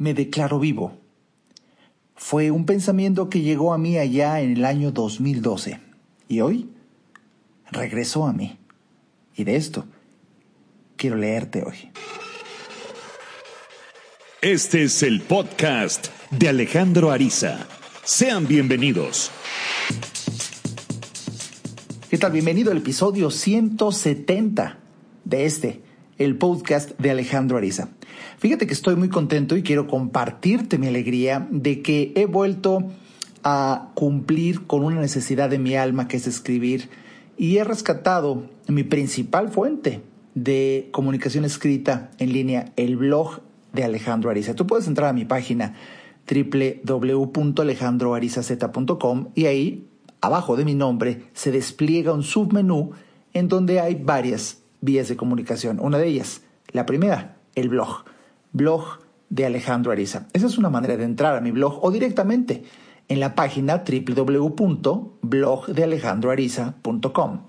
me declaro vivo. Fue un pensamiento que llegó a mí allá en el año 2012 y hoy regresó a mí. Y de esto quiero leerte hoy. Este es el podcast de Alejandro Ariza. Sean bienvenidos. ¿Qué tal? Bienvenido al episodio 170 de este, el podcast de Alejandro Ariza. Fíjate que estoy muy contento y quiero compartirte mi alegría de que he vuelto a cumplir con una necesidad de mi alma que es escribir y he rescatado mi principal fuente de comunicación escrita en línea, el blog de Alejandro Ariza. Tú puedes entrar a mi página www.alejandroarizaz.com y ahí, abajo de mi nombre, se despliega un submenú en donde hay varias vías de comunicación. Una de ellas, la primera, el blog blog de Alejandro Ariza. Esa es una manera de entrar a mi blog o directamente en la página www.blogdealejandroariza.com.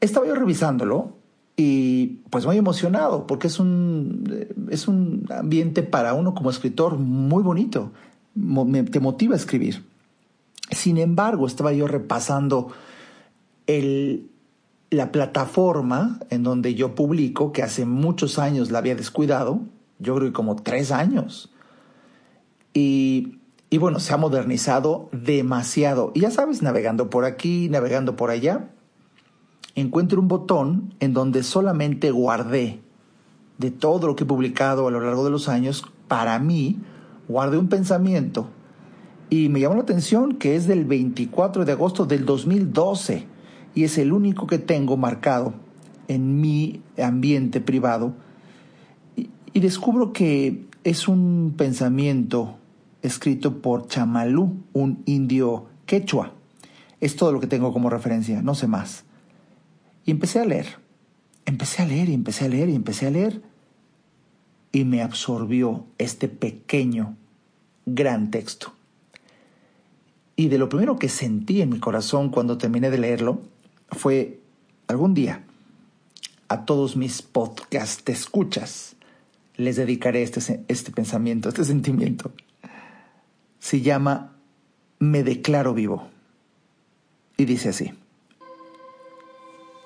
Estaba yo revisándolo y pues muy emocionado porque es un, es un ambiente para uno como escritor muy bonito, te motiva a escribir. Sin embargo, estaba yo repasando el, la plataforma en donde yo publico, que hace muchos años la había descuidado, yo creo que como tres años. Y, y bueno, se ha modernizado demasiado. Y ya sabes, navegando por aquí, navegando por allá, encuentro un botón en donde solamente guardé de todo lo que he publicado a lo largo de los años, para mí, guardé un pensamiento y me llamó la atención que es del 24 de agosto del 2012 y es el único que tengo marcado en mi ambiente privado y descubro que es un pensamiento escrito por Chamalú, un indio quechua. Es todo lo que tengo como referencia, no sé más. Y empecé a leer, empecé a leer y empecé a leer y empecé a leer. Y me absorbió este pequeño, gran texto. Y de lo primero que sentí en mi corazón cuando terminé de leerlo fue algún día a todos mis podcast escuchas les dedicaré este, este pensamiento, este sentimiento. Se llama Me declaro vivo. Y dice así.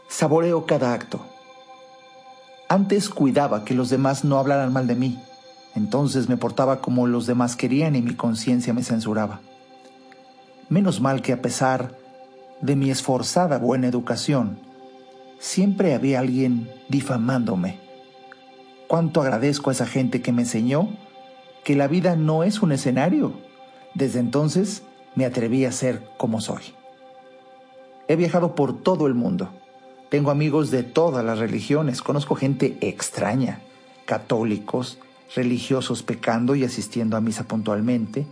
Saboreo cada acto. Antes cuidaba que los demás no hablaran mal de mí. Entonces me portaba como los demás querían y mi conciencia me censuraba. Menos mal que a pesar de mi esforzada buena educación, siempre había alguien difamándome Cuánto agradezco a esa gente que me enseñó que la vida no es un escenario. Desde entonces me atreví a ser como soy. He viajado por todo el mundo. Tengo amigos de todas las religiones. Conozco gente extraña, católicos, religiosos pecando y asistiendo a misa puntualmente,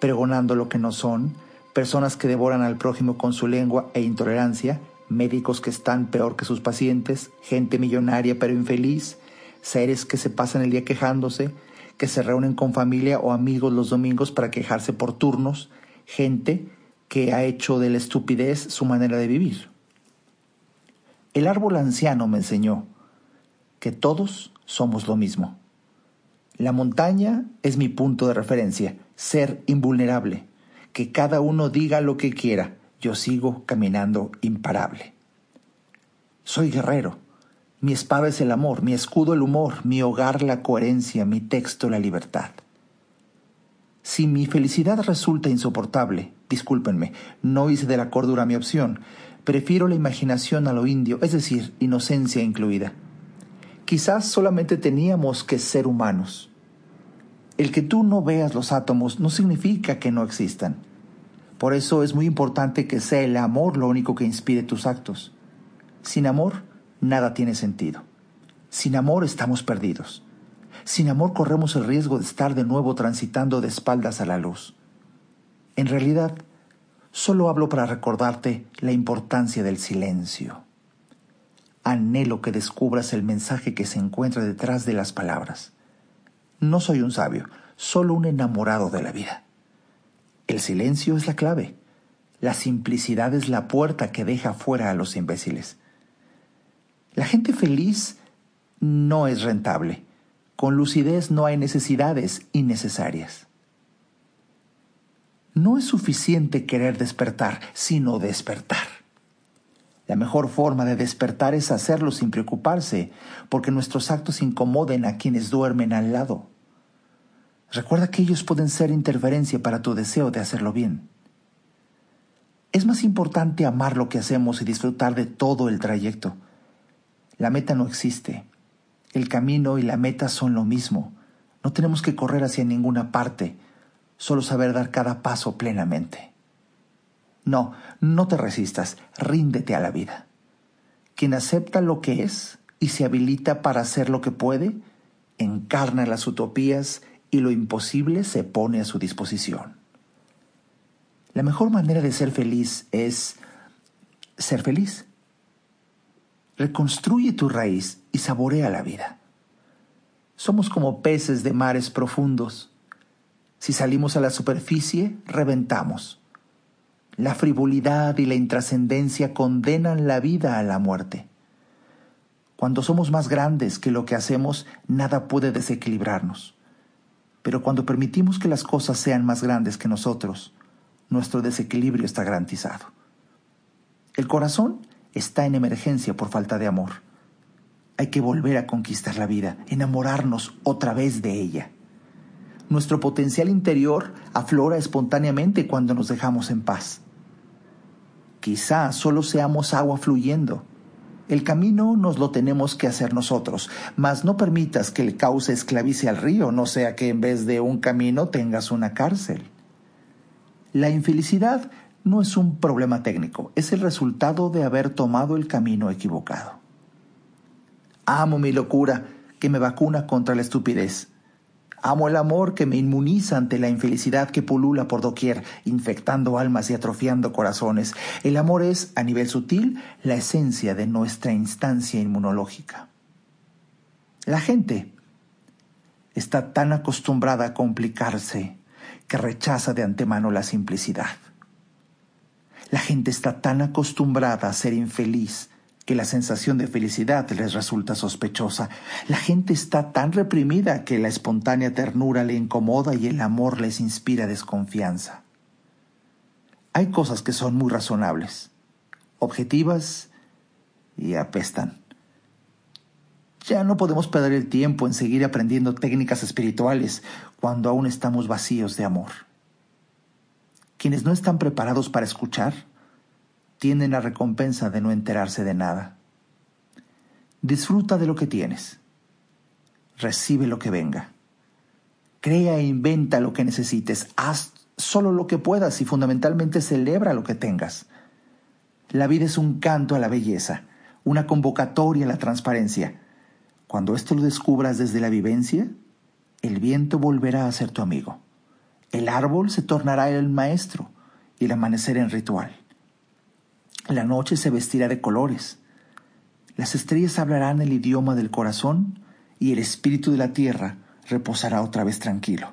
pregonando lo que no son, personas que devoran al prójimo con su lengua e intolerancia, médicos que están peor que sus pacientes, gente millonaria pero infeliz, seres que se pasan el día quejándose, que se reúnen con familia o amigos los domingos para quejarse por turnos, gente que ha hecho de la estupidez su manera de vivir. El árbol anciano me enseñó que todos somos lo mismo. La montaña es mi punto de referencia, ser invulnerable, que cada uno diga lo que quiera, yo sigo caminando imparable. Soy guerrero, mi espada es el amor, mi escudo el humor, mi hogar la coherencia, mi texto la libertad. Si mi felicidad resulta insoportable, discúlpenme, no hice de la cordura mi opción, prefiero la imaginación a lo indio, es decir, inocencia incluida. Quizás solamente teníamos que ser humanos. El que tú no veas los átomos no significa que no existan. Por eso es muy importante que sea el amor lo único que inspire tus actos. Sin amor, nada tiene sentido. Sin amor estamos perdidos. Sin amor corremos el riesgo de estar de nuevo transitando de espaldas a la luz. En realidad, solo hablo para recordarte la importancia del silencio. Anhelo que descubras el mensaje que se encuentra detrás de las palabras. No soy un sabio, solo un enamorado de la vida. El silencio es la clave. La simplicidad es la puerta que deja fuera a los imbéciles. La gente feliz no es rentable. Con lucidez no hay necesidades innecesarias. No es suficiente querer despertar, sino despertar. La mejor forma de despertar es hacerlo sin preocuparse, porque nuestros actos incomoden a quienes duermen al lado. Recuerda que ellos pueden ser interferencia para tu deseo de hacerlo bien. Es más importante amar lo que hacemos y disfrutar de todo el trayecto. La meta no existe. El camino y la meta son lo mismo. No tenemos que correr hacia ninguna parte, solo saber dar cada paso plenamente. No, no te resistas, ríndete a la vida. Quien acepta lo que es y se habilita para hacer lo que puede, encarna las utopías y lo imposible se pone a su disposición. La mejor manera de ser feliz es ser feliz. Reconstruye tu raíz y saborea la vida. Somos como peces de mares profundos. Si salimos a la superficie, reventamos. La frivolidad y la intrascendencia condenan la vida a la muerte. Cuando somos más grandes que lo que hacemos, nada puede desequilibrarnos. Pero cuando permitimos que las cosas sean más grandes que nosotros, nuestro desequilibrio está garantizado. El corazón está en emergencia por falta de amor. Hay que volver a conquistar la vida, enamorarnos otra vez de ella. Nuestro potencial interior aflora espontáneamente cuando nos dejamos en paz. Quizá solo seamos agua fluyendo. El camino nos lo tenemos que hacer nosotros, mas no permitas que el cauce esclavice al río, no sea que en vez de un camino tengas una cárcel. La infelicidad no es un problema técnico, es el resultado de haber tomado el camino equivocado. Amo mi locura que me vacuna contra la estupidez. Amo el amor que me inmuniza ante la infelicidad que pulula por doquier, infectando almas y atrofiando corazones. El amor es, a nivel sutil, la esencia de nuestra instancia inmunológica. La gente está tan acostumbrada a complicarse que rechaza de antemano la simplicidad. La gente está tan acostumbrada a ser infeliz que la sensación de felicidad les resulta sospechosa. La gente está tan reprimida que la espontánea ternura le incomoda y el amor les inspira desconfianza. Hay cosas que son muy razonables, objetivas y apestan. Ya no podemos perder el tiempo en seguir aprendiendo técnicas espirituales cuando aún estamos vacíos de amor. Quienes no están preparados para escuchar tienen la recompensa de no enterarse de nada. Disfruta de lo que tienes. Recibe lo que venga. Crea e inventa lo que necesites. Haz solo lo que puedas y fundamentalmente celebra lo que tengas. La vida es un canto a la belleza, una convocatoria a la transparencia. Cuando esto lo descubras desde la vivencia, el viento volverá a ser tu amigo. El árbol se tornará el maestro y el amanecer en ritual. La noche se vestirá de colores. Las estrellas hablarán el idioma del corazón y el espíritu de la tierra reposará otra vez tranquilo.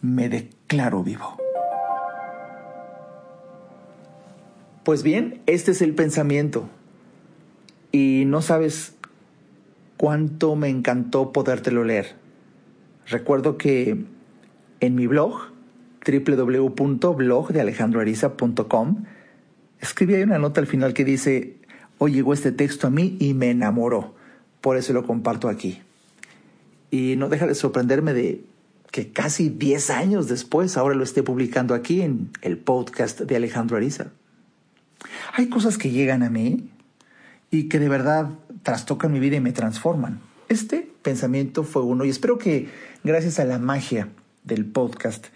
Me declaro vivo. Pues bien, este es el pensamiento. Y no sabes cuánto me encantó podértelo leer. Recuerdo que en mi blog, www.blogdealejandroariza.com, escribí ahí una nota al final que dice, hoy llegó este texto a mí y me enamoró. Por eso lo comparto aquí. Y no deja de sorprenderme de que casi 10 años después ahora lo esté publicando aquí en el podcast de Alejandro Ariza. Hay cosas que llegan a mí y que de verdad trastocan mi vida y me transforman. Este pensamiento fue uno y espero que gracias a la magia del podcast,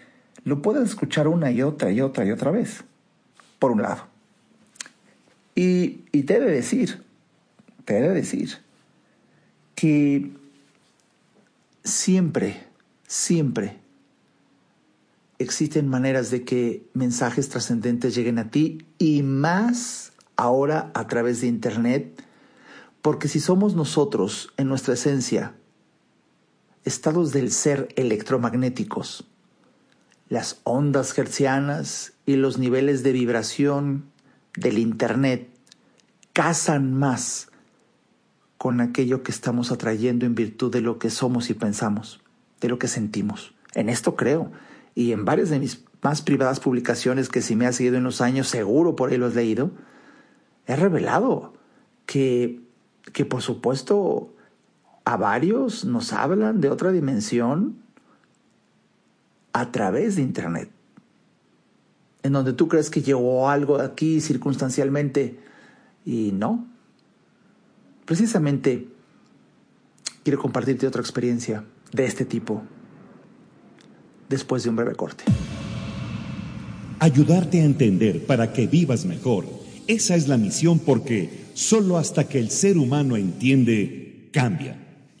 lo puedes escuchar una y otra y otra y otra vez, por un lado. Y, y te he de decir, te he de decir, que siempre, siempre existen maneras de que mensajes trascendentes lleguen a ti y más ahora a través de Internet, porque si somos nosotros en nuestra esencia estados del ser electromagnéticos. Las ondas hertzianas y los niveles de vibración del Internet cazan más con aquello que estamos atrayendo en virtud de lo que somos y pensamos, de lo que sentimos. En esto creo. Y en varias de mis más privadas publicaciones que si me has seguido en los años, seguro por ahí lo has leído, he revelado que, que por supuesto a varios nos hablan de otra dimensión a través de Internet. En donde tú crees que llegó algo aquí circunstancialmente y no. Precisamente quiero compartirte otra experiencia de este tipo después de un breve corte. Ayudarte a entender para que vivas mejor. Esa es la misión porque solo hasta que el ser humano entiende, cambia.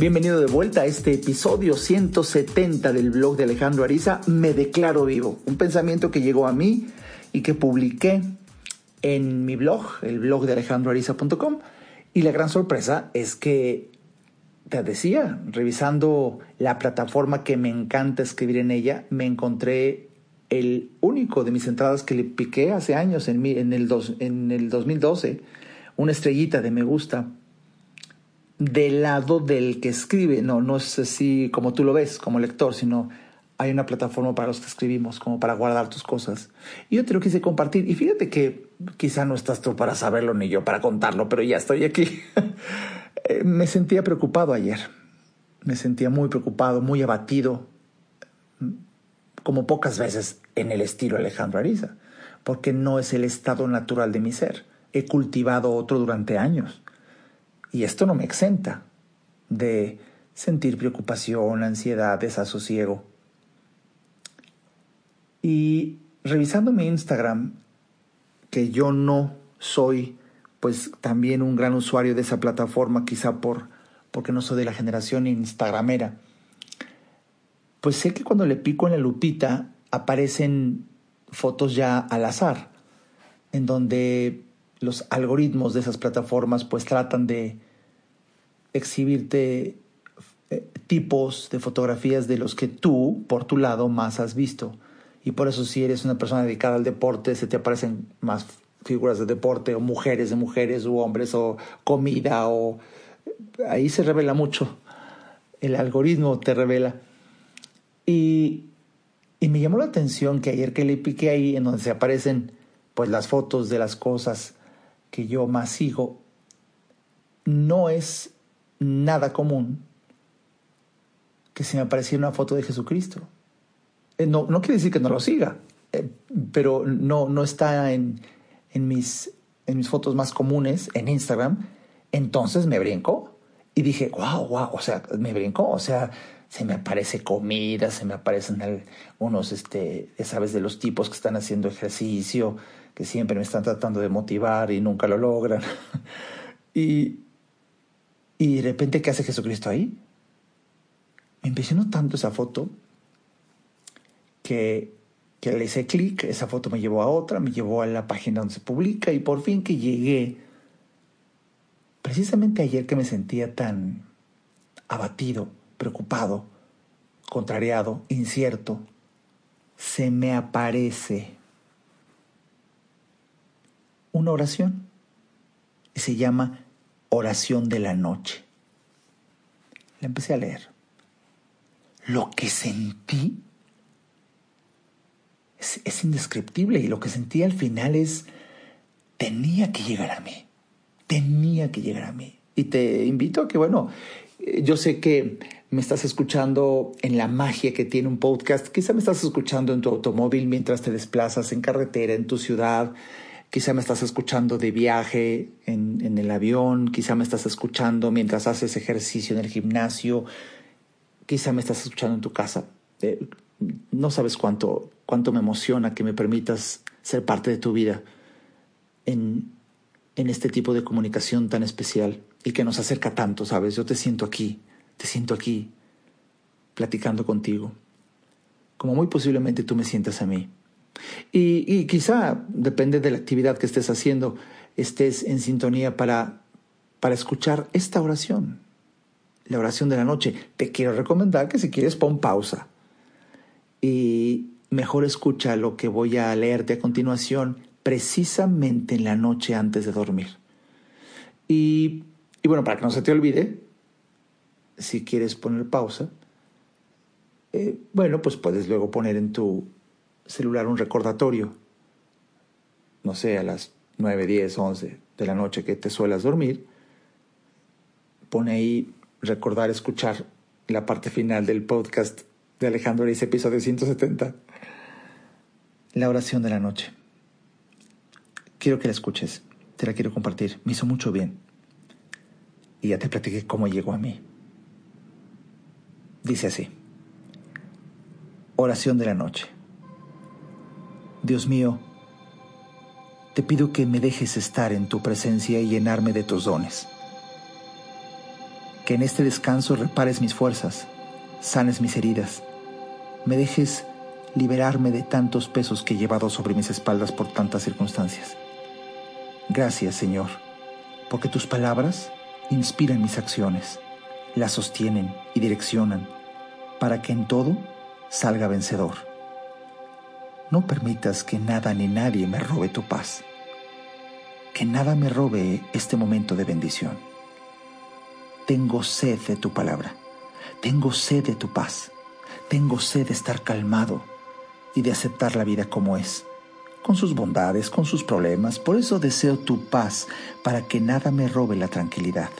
Bienvenido de vuelta a este episodio 170 del blog de Alejandro Ariza, Me Declaro Vivo, un pensamiento que llegó a mí y que publiqué en mi blog, el blog de alejandroariza.com. Y la gran sorpresa es que te decía, revisando la plataforma que me encanta escribir en ella, me encontré el único de mis entradas que le piqué hace años, en, el, en el 2012, una estrellita de me gusta, del lado del que escribe. No, no es así como tú lo ves como lector, sino hay una plataforma para los que escribimos, como para guardar tus cosas. Y yo te lo quise compartir. Y fíjate que quizá no estás tú para saberlo ni yo para contarlo, pero ya estoy aquí. Eh, me sentía preocupado ayer. Me sentía muy preocupado, muy abatido, como pocas veces en el estilo Alejandro Ariza, porque no es el estado natural de mi ser. He cultivado otro durante años. Y esto no me exenta de sentir preocupación, ansiedad, desasosiego. Y revisando mi Instagram, que yo no soy pues también un gran usuario de esa plataforma, quizá por, porque no soy de la generación instagramera, pues sé que cuando le pico en la lupita aparecen fotos ya al azar, en donde los algoritmos de esas plataformas pues tratan de exhibirte eh, tipos de fotografías de los que tú, por tu lado, más has visto. Y por eso si eres una persona dedicada al deporte, se te aparecen más figuras de deporte o mujeres de mujeres o hombres o comida o ahí se revela mucho el algoritmo te revela y, y me llamó la atención que ayer que le piqué ahí en donde se aparecen pues las fotos de las cosas que yo más sigo no es nada común que se me apareciera una foto de Jesucristo. Eh, no, no quiere decir que no lo siga eh, pero no, no está en, en mis, en mis fotos más comunes en Instagram, entonces me brinco y dije, wow, wow, o sea, me brinco, o sea, se me aparece comida, se me aparecen unos, este, sabes, de los tipos que están haciendo ejercicio, que siempre me están tratando de motivar y nunca lo logran. y, y de repente, ¿qué hace Jesucristo ahí? Me impresionó tanto esa foto que que le hice clic, esa foto me llevó a otra, me llevó a la página donde se publica y por fin que llegué, precisamente ayer que me sentía tan abatido, preocupado, contrariado, incierto, se me aparece una oración se llama oración de la noche. La empecé a leer. Lo que sentí es, indescriptible y lo que sentí al final es, tenía que llegar a mí, tenía que llegar a mí. Y te invito a que, bueno, eh, yo sé que me estás escuchando en la magia que tiene un podcast, quizá me estás escuchando en tu automóvil mientras te desplazas en carretera, en tu ciudad, quizá me estás escuchando de viaje en, en el avión, quizá me estás escuchando mientras haces ejercicio en el gimnasio, quizá me estás escuchando en tu casa. Eh, no sabes cuánto, cuánto me emociona que me permitas ser parte de tu vida en, en este tipo de comunicación tan especial y que nos acerca tanto, ¿sabes? Yo te siento aquí, te siento aquí, platicando contigo, como muy posiblemente tú me sientas a mí. Y, y quizá, depende de la actividad que estés haciendo, estés en sintonía para, para escuchar esta oración, la oración de la noche. Te quiero recomendar que si quieres pon pausa y mejor escucha lo que voy a leerte a continuación precisamente en la noche antes de dormir. Y, y bueno, para que no se te olvide, si quieres poner pausa, eh, bueno, pues puedes luego poner en tu celular un recordatorio, no sé, a las 9, 10, 11 de la noche que te suelas dormir, pone ahí recordar escuchar la parte final del podcast de Alejandro Ariza, episodio 170. La oración de la noche. Quiero que la escuches, te la quiero compartir, me hizo mucho bien. Y ya te platiqué cómo llegó a mí. Dice así. Oración de la noche. Dios mío, te pido que me dejes estar en tu presencia y llenarme de tus dones. Que en este descanso repares mis fuerzas, sanes mis heridas, me dejes liberarme de tantos pesos que he llevado sobre mis espaldas por tantas circunstancias. Gracias, Señor, porque tus palabras inspiran mis acciones, las sostienen y direccionan para que en todo salga vencedor. No permitas que nada ni nadie me robe tu paz, que nada me robe este momento de bendición. Tengo sed de tu palabra, tengo sed de tu paz, tengo sed de estar calmado y de aceptar la vida como es, con sus bondades, con sus problemas. Por eso deseo tu paz para que nada me robe la tranquilidad.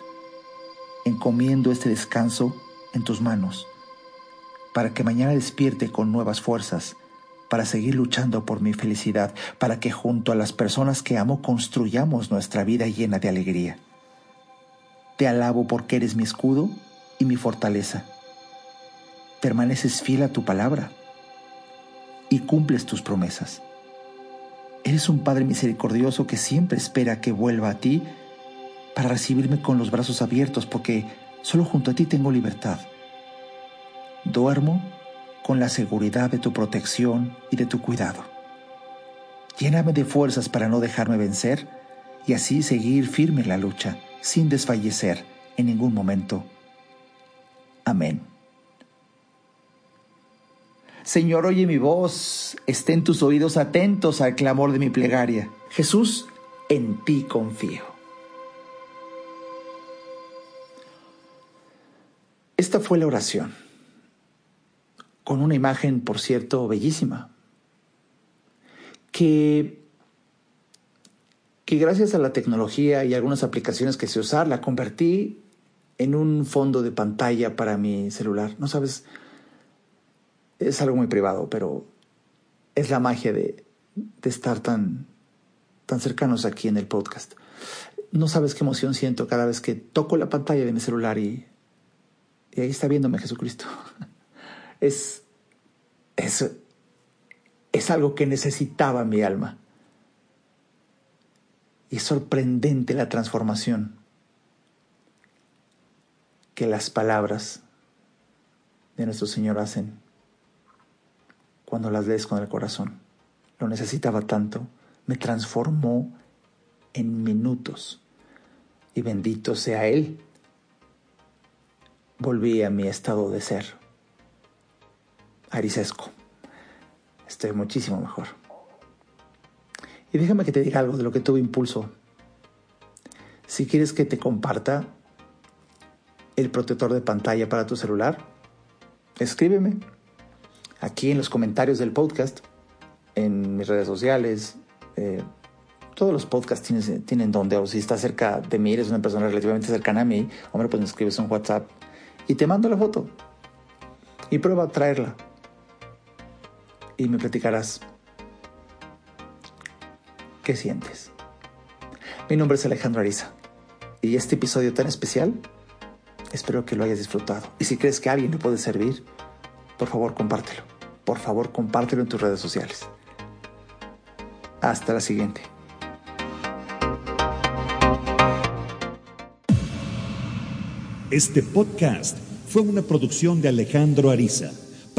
Encomiendo este descanso en tus manos, para que mañana despierte con nuevas fuerzas, para seguir luchando por mi felicidad, para que junto a las personas que amo construyamos nuestra vida llena de alegría. Te alabo porque eres mi escudo y mi fortaleza permaneces fiel a tu palabra y cumples tus promesas. Eres un Padre misericordioso que siempre espera que vuelva a ti para recibirme con los brazos abiertos porque solo junto a ti tengo libertad. Duermo con la seguridad de tu protección y de tu cuidado. Lléname de fuerzas para no dejarme vencer y así seguir firme en la lucha, sin desfallecer en ningún momento. Amén. Señor, oye mi voz, estén tus oídos atentos al clamor de mi plegaria. Jesús, en ti confío. Esta fue la oración, con una imagen, por cierto, bellísima, que, que gracias a la tecnología y algunas aplicaciones que sé usar, la convertí en un fondo de pantalla para mi celular. No sabes es algo muy privado, pero es la magia de, estar tan, tan cercanos aquí en el podcast. No sabes qué emoción siento cada vez que toco la pantalla de mi celular y, y ahí está viéndome Jesucristo. Es, es, es algo que necesitaba mi alma. Y es sorprendente la transformación que las palabras de nuestro Señor hacen cuando las lees con el corazón. Lo necesitaba tanto, me transformó en minutos. Y bendito sea Él. Volví a mi estado de ser. Arisesco. Estoy muchísimo mejor. Y déjame que te diga algo de lo que tuve impulso. Si quieres que te comparta el protector de pantalla para tu celular, escríbeme aquí en los comentarios del podcast, en mis redes sociales, eh, todos los podcasts tienen, tienen donde, o si está cerca de mí, eres una persona relativamente cercana a mí, hombre, pues me escribes un WhatsApp y te mando la foto y prueba a traerla y me platicarás qué sientes. Mi nombre es Alejandro Ariza y este episodio tan especial espero que lo hayas disfrutado. Y si crees que a alguien le puede servir, por favor compártelo. Por favor compártelo en tus redes sociales. Hasta la siguiente. Este podcast fue una producción de Alejandro Ariza.